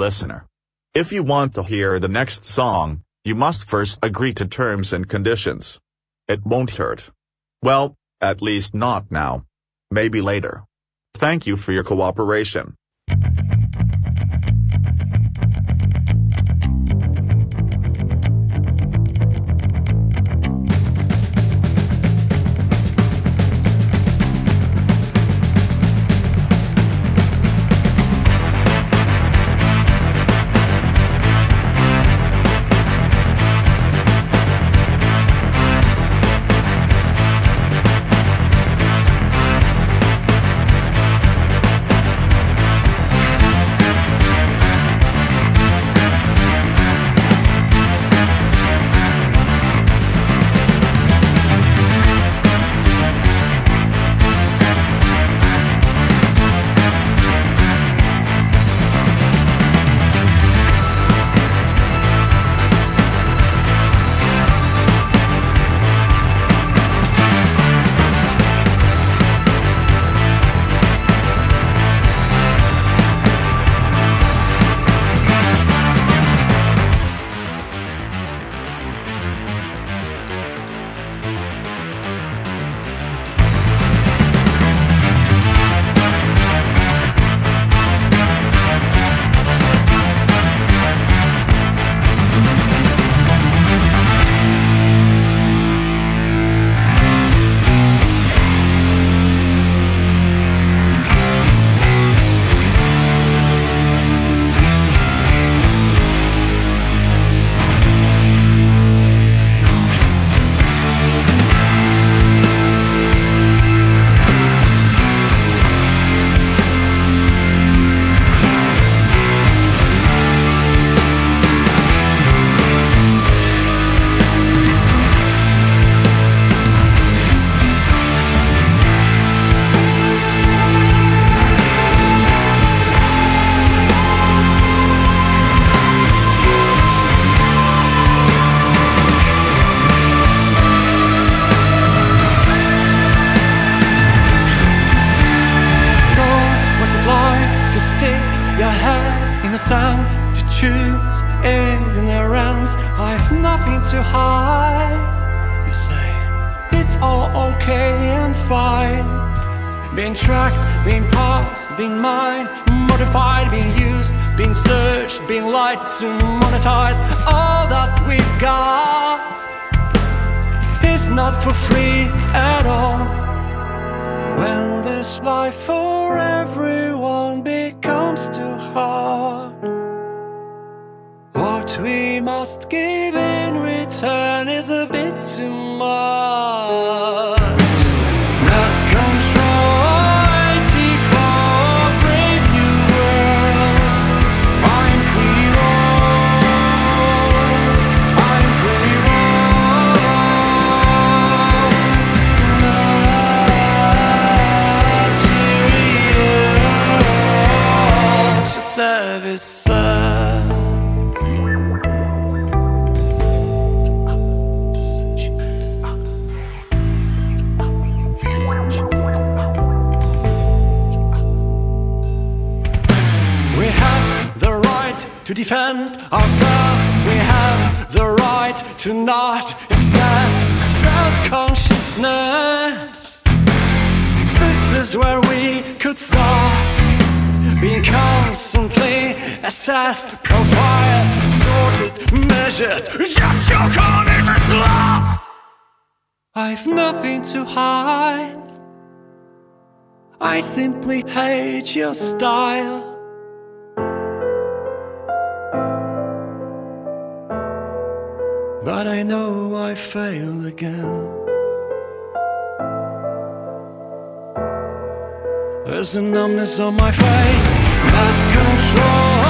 Listener. If you want to hear the next song, you must first agree to terms and conditions. It won't hurt. Well, at least not now. Maybe later. Thank you for your cooperation. Being tracked, being passed, being mined, modified, being used, being searched, being lied to, monetized. All that we've got is not for free at all. When this life for everyone becomes too hard, what we must give in return is a bit too much. To defend ourselves. We have the right to not accept self consciousness. This is where we could start. Being constantly assessed, profiled, sorted, measured. Just your commitment lost. I've nothing to hide. I simply hate your style. But I know I failed again. There's a numbness on my face, lost control.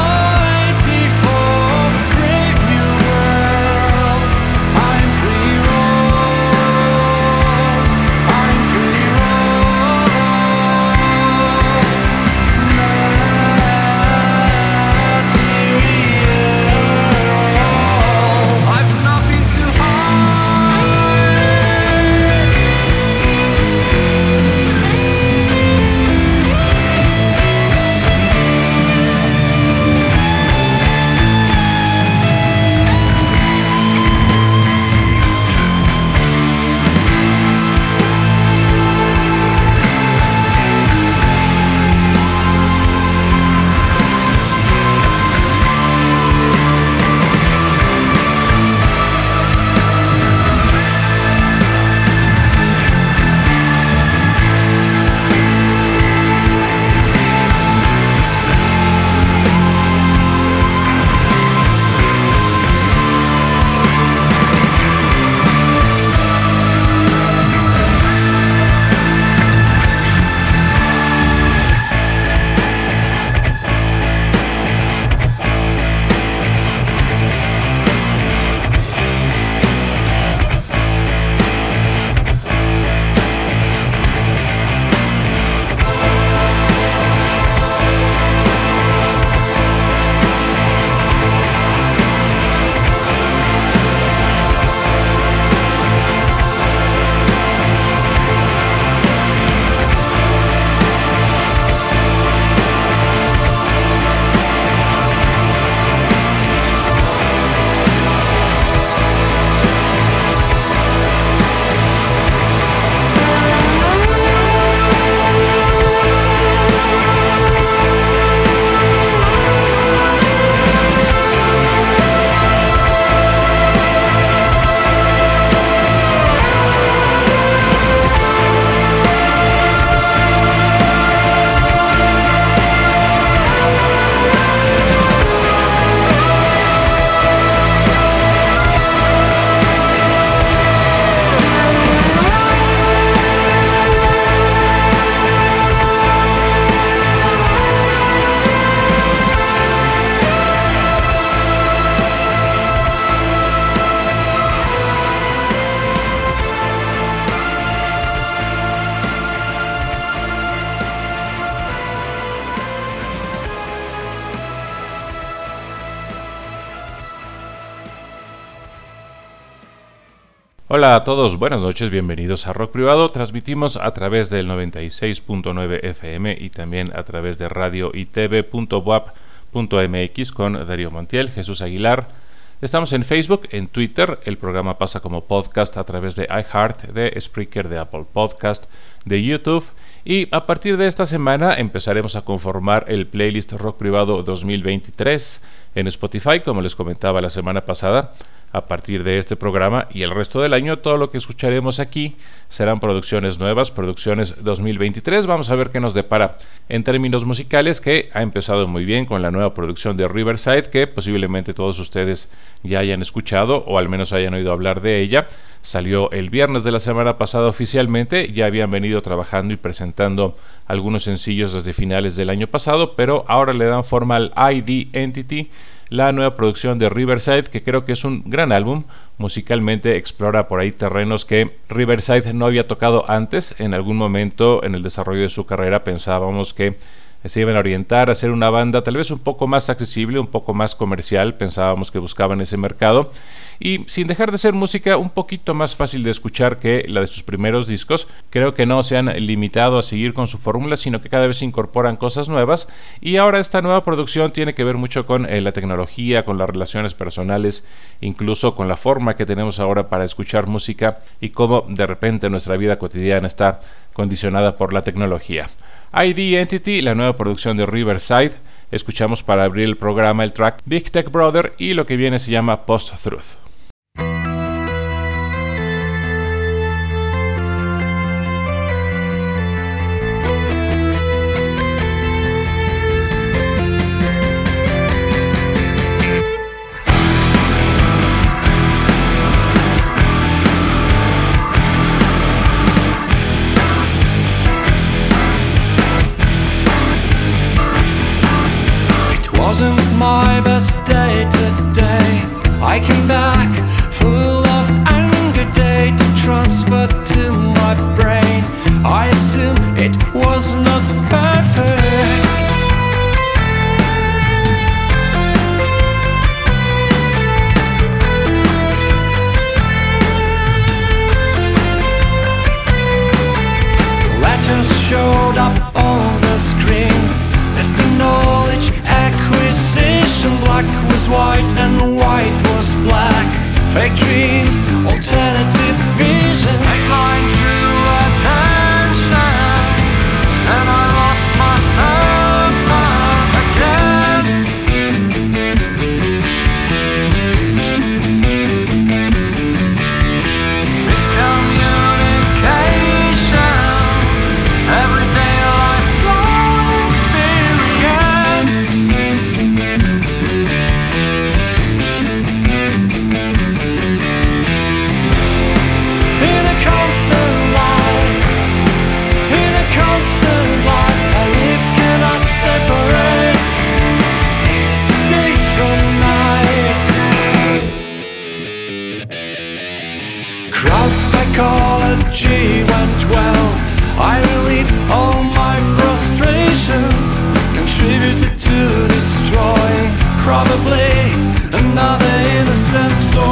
A todos, buenas noches, bienvenidos a Rock Privado. Transmitimos a través del 96.9 FM y también a través de radio y tv.wap.mx con Darío Montiel, Jesús Aguilar. Estamos en Facebook, en Twitter, el programa pasa como podcast a través de iHeart, de Spreaker, de Apple Podcast, de YouTube. Y a partir de esta semana empezaremos a conformar el playlist Rock Privado 2023 en Spotify, como les comentaba la semana pasada a partir de este programa y el resto del año todo lo que escucharemos aquí serán producciones nuevas, producciones 2023. Vamos a ver qué nos depara en términos musicales que ha empezado muy bien con la nueva producción de Riverside que posiblemente todos ustedes ya hayan escuchado o al menos hayan oído hablar de ella. Salió el viernes de la semana pasada oficialmente, ya habían venido trabajando y presentando algunos sencillos desde finales del año pasado, pero ahora le dan forma al ID Entity la nueva producción de Riverside, que creo que es un gran álbum. Musicalmente explora por ahí terrenos que Riverside no había tocado antes. En algún momento en el desarrollo de su carrera pensábamos que se iban a orientar a ser una banda tal vez un poco más accesible, un poco más comercial, pensábamos que buscaban ese mercado, y sin dejar de ser música un poquito más fácil de escuchar que la de sus primeros discos, creo que no se han limitado a seguir con su fórmula, sino que cada vez incorporan cosas nuevas, y ahora esta nueva producción tiene que ver mucho con eh, la tecnología, con las relaciones personales, incluso con la forma que tenemos ahora para escuchar música y cómo de repente nuestra vida cotidiana está condicionada por la tecnología. ID Entity, la nueva producción de Riverside. Escuchamos para abrir el programa el track Big Tech Brother y lo que viene se llama Post Truth. My best day today. I came back full of anger, data transferred to my brain. I assume it was not perfect. Showed up Black was white and white was black. Fake dreams, alternative vision. Probably another innocent soul.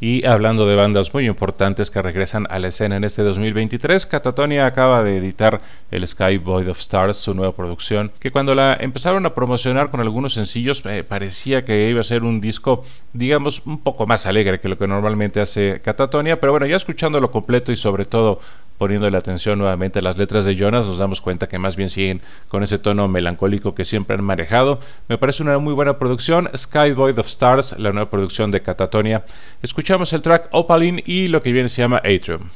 Y hablando de bandas muy importantes que regresan a la escena en este 2023, Catatonia acaba de editar el Sky Void of Stars, su nueva producción, que cuando la empezaron a promocionar con algunos sencillos eh, parecía que iba a ser un disco, digamos, un poco más alegre que lo que normalmente hace Catatonia, pero bueno, ya escuchándolo completo y sobre todo poniendo la atención nuevamente a las letras de Jonas, nos damos cuenta que más bien siguen con ese tono melancólico que siempre han manejado. Me parece una muy buena producción. Sky Void of Stars, la nueva producción de Catatonia. Escuchamos el track Opaline y lo que viene se llama Atrium.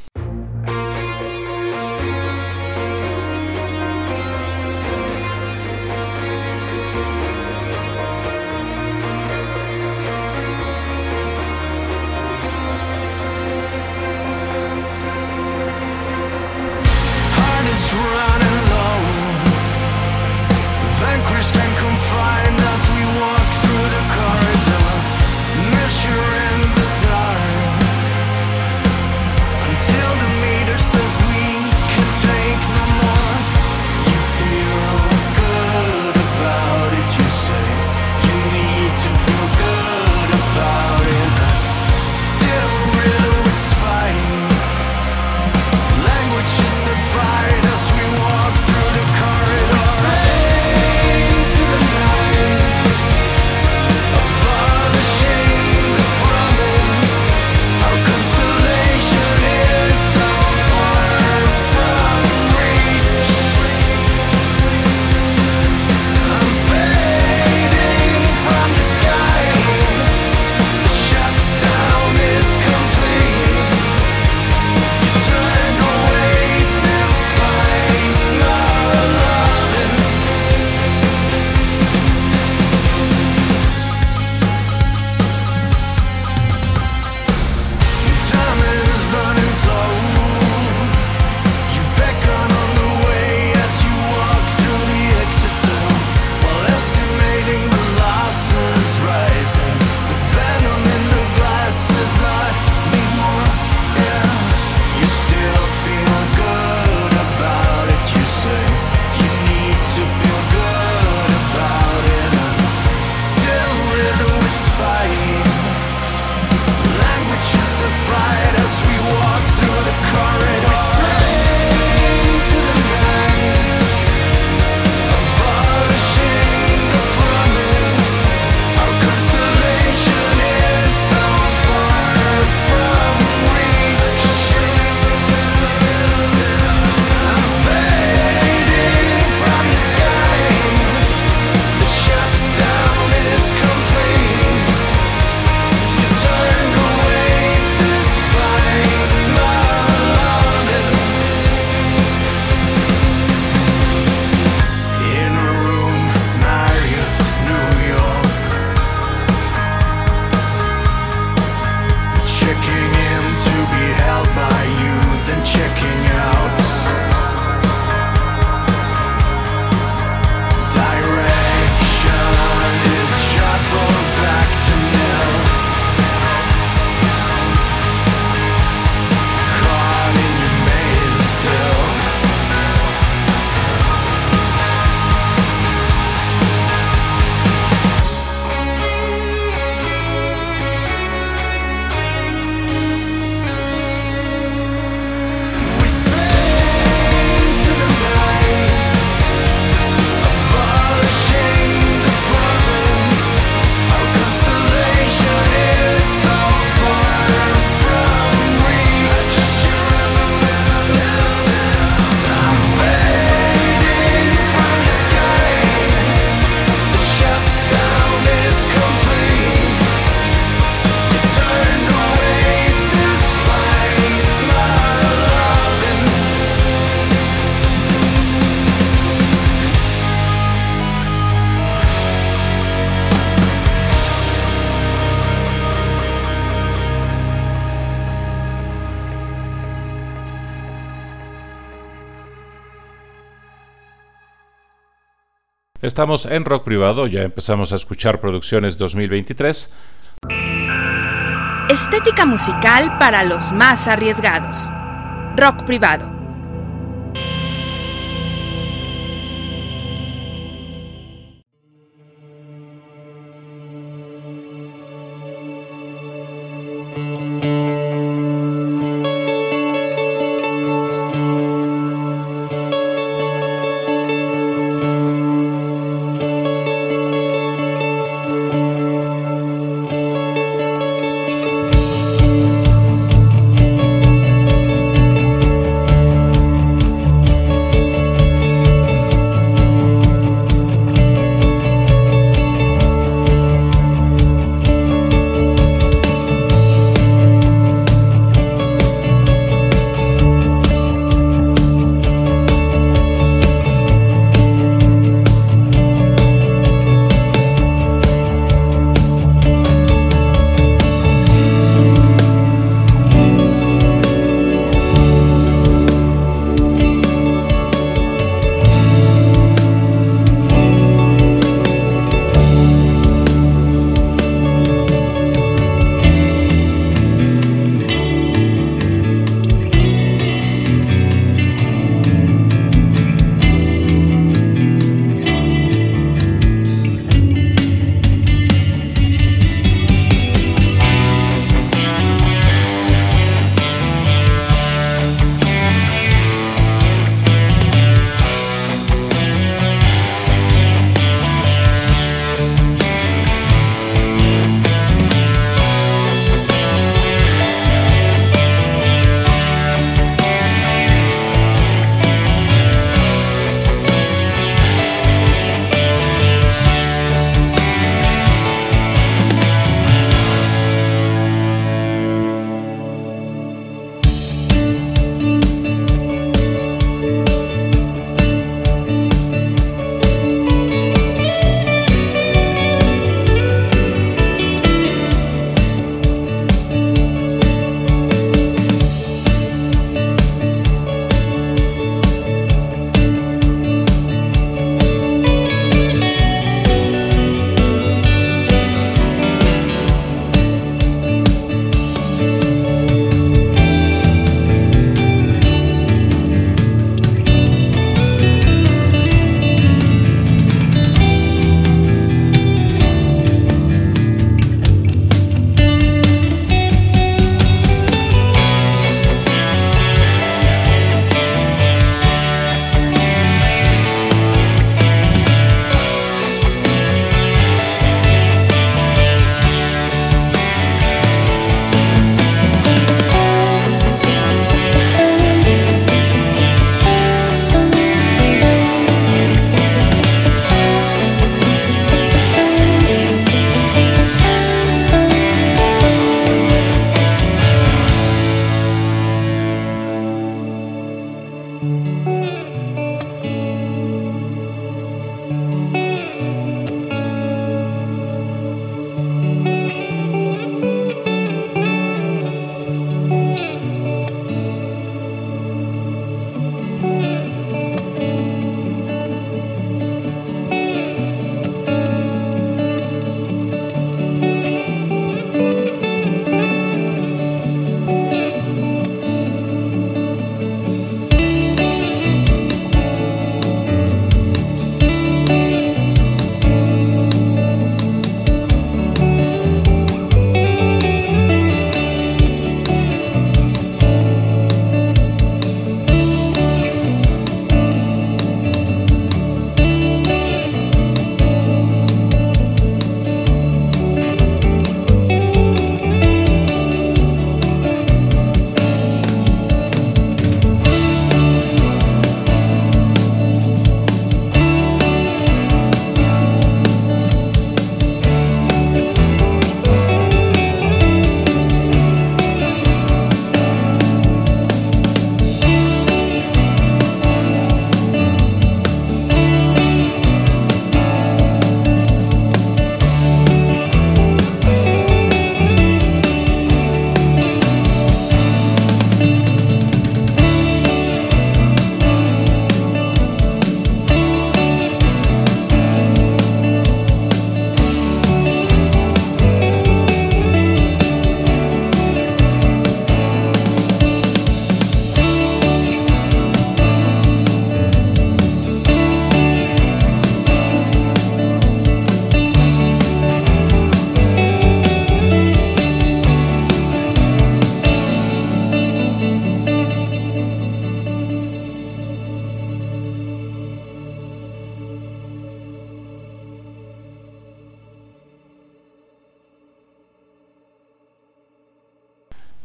Estamos en Rock Privado, ya empezamos a escuchar producciones 2023. Estética musical para los más arriesgados. Rock Privado.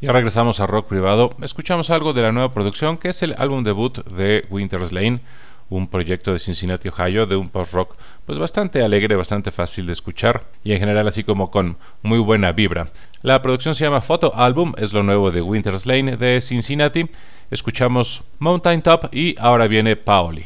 Ya regresamos a Rock Privado. Escuchamos algo de la nueva producción que es el álbum debut de Winter's Lane, un proyecto de Cincinnati, Ohio, de un post-rock pues bastante alegre, bastante fácil de escuchar y en general así como con muy buena vibra. La producción se llama Photo Album, es lo nuevo de Winter's Lane de Cincinnati. Escuchamos Mountain Top y ahora viene Paoli.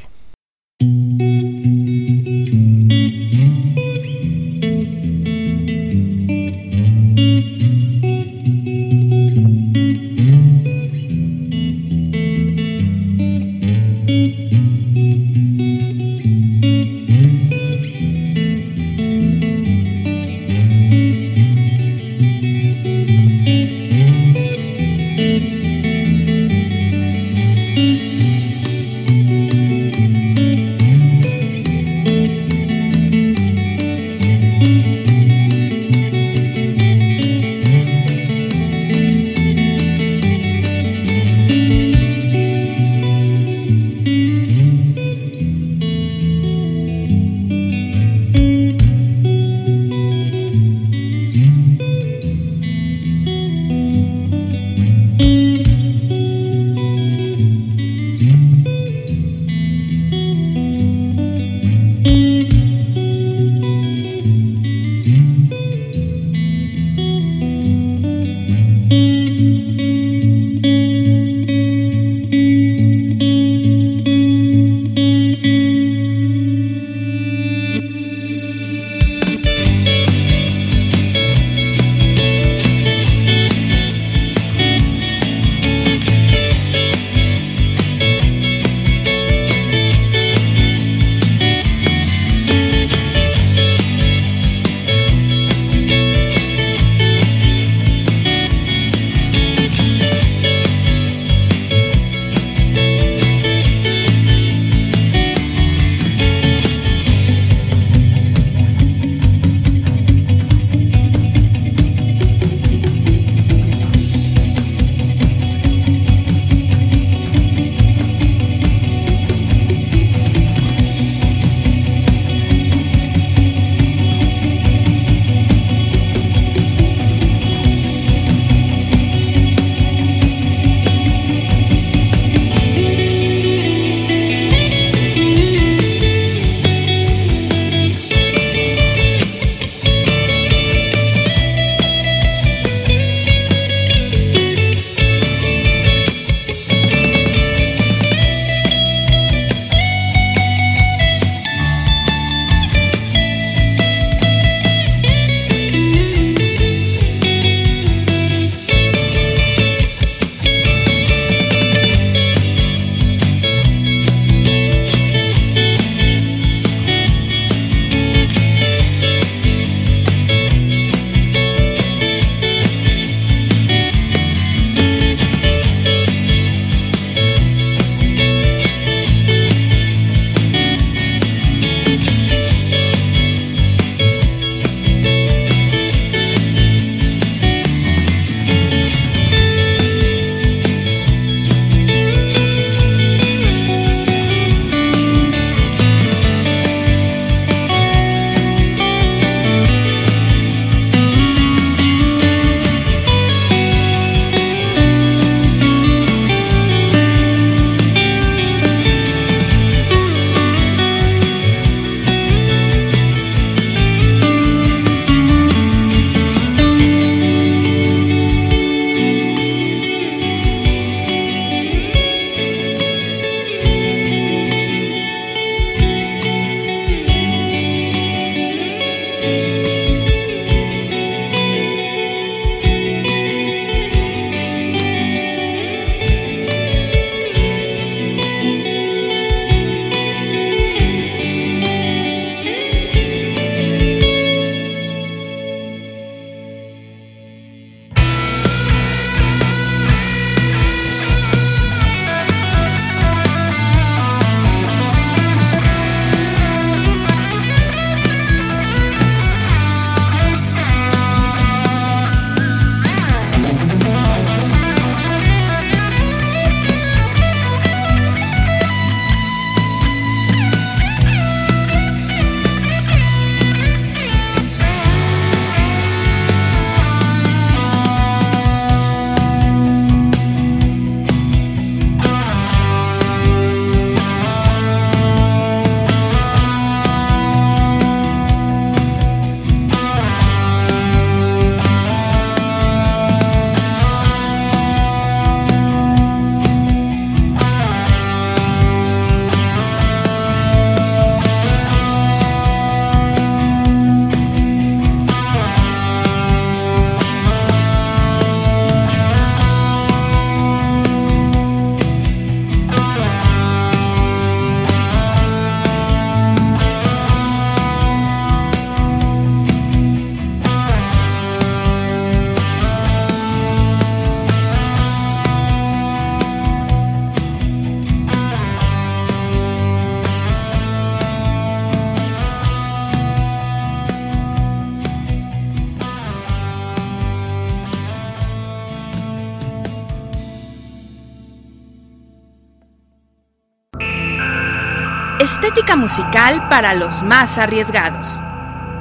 Estética musical para los más arriesgados.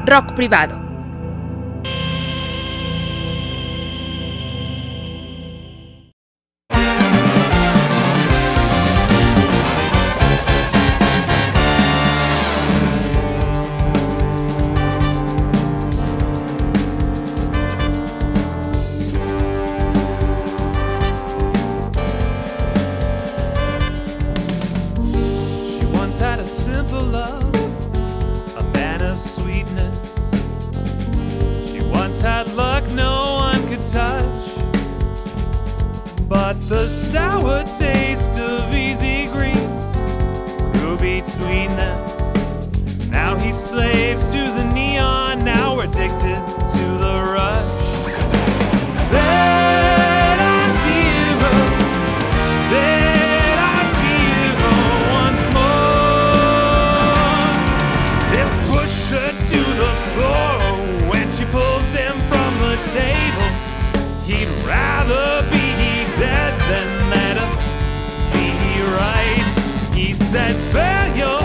Rock privado. Had a simple love, a man of sweetness. She once had luck no one could touch. But the sour taste of easy green grew between them. Now he slaves to the neon, now addicted to the rush. that's failure.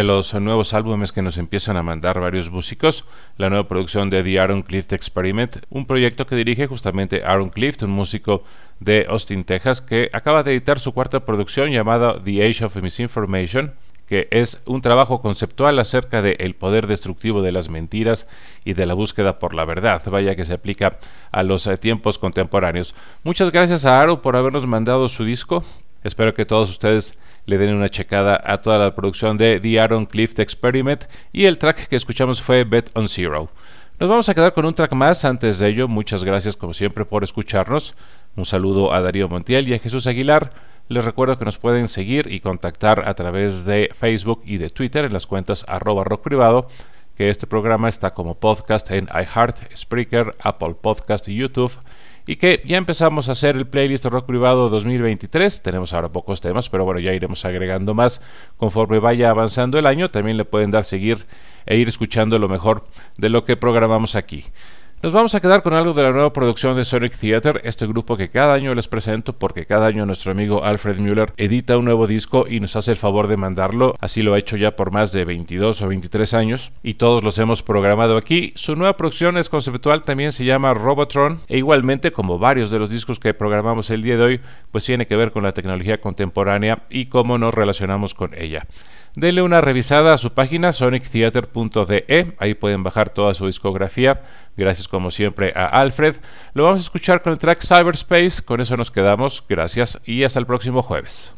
De los nuevos álbumes que nos empiezan a mandar varios músicos, la nueva producción de The Aaron Clift Experiment, un proyecto que dirige justamente Aaron Clift, un músico de Austin, Texas, que acaba de editar su cuarta producción llamada The Age of Misinformation, que es un trabajo conceptual acerca del poder destructivo de las mentiras y de la búsqueda por la verdad, vaya que se aplica a los eh, tiempos contemporáneos. Muchas gracias a Aro por habernos mandado su disco. Espero que todos ustedes le den una checada a toda la producción de The Aaron Clift Experiment y el track que escuchamos fue Bet on Zero. Nos vamos a quedar con un track más. Antes de ello, muchas gracias como siempre por escucharnos. Un saludo a Darío Montiel y a Jesús Aguilar. Les recuerdo que nos pueden seguir y contactar a través de Facebook y de Twitter en las cuentas arroba rock que este programa está como podcast en iHeart, Spreaker, Apple Podcast y YouTube y que ya empezamos a hacer el playlist Rock Privado 2023. Tenemos ahora pocos temas, pero bueno, ya iremos agregando más conforme vaya avanzando el año. También le pueden dar seguir e ir escuchando lo mejor de lo que programamos aquí. Nos vamos a quedar con algo de la nueva producción de Sonic Theater, este grupo que cada año les presento porque cada año nuestro amigo Alfred Müller edita un nuevo disco y nos hace el favor de mandarlo, así lo ha hecho ya por más de 22 o 23 años y todos los hemos programado aquí. Su nueva producción es conceptual, también se llama Robotron e igualmente como varios de los discos que programamos el día de hoy, pues tiene que ver con la tecnología contemporánea y cómo nos relacionamos con ella. Denle una revisada a su página sonictheater.de, ahí pueden bajar toda su discografía. Gracias como siempre a Alfred. Lo vamos a escuchar con el track Cyberspace, con eso nos quedamos. Gracias y hasta el próximo jueves.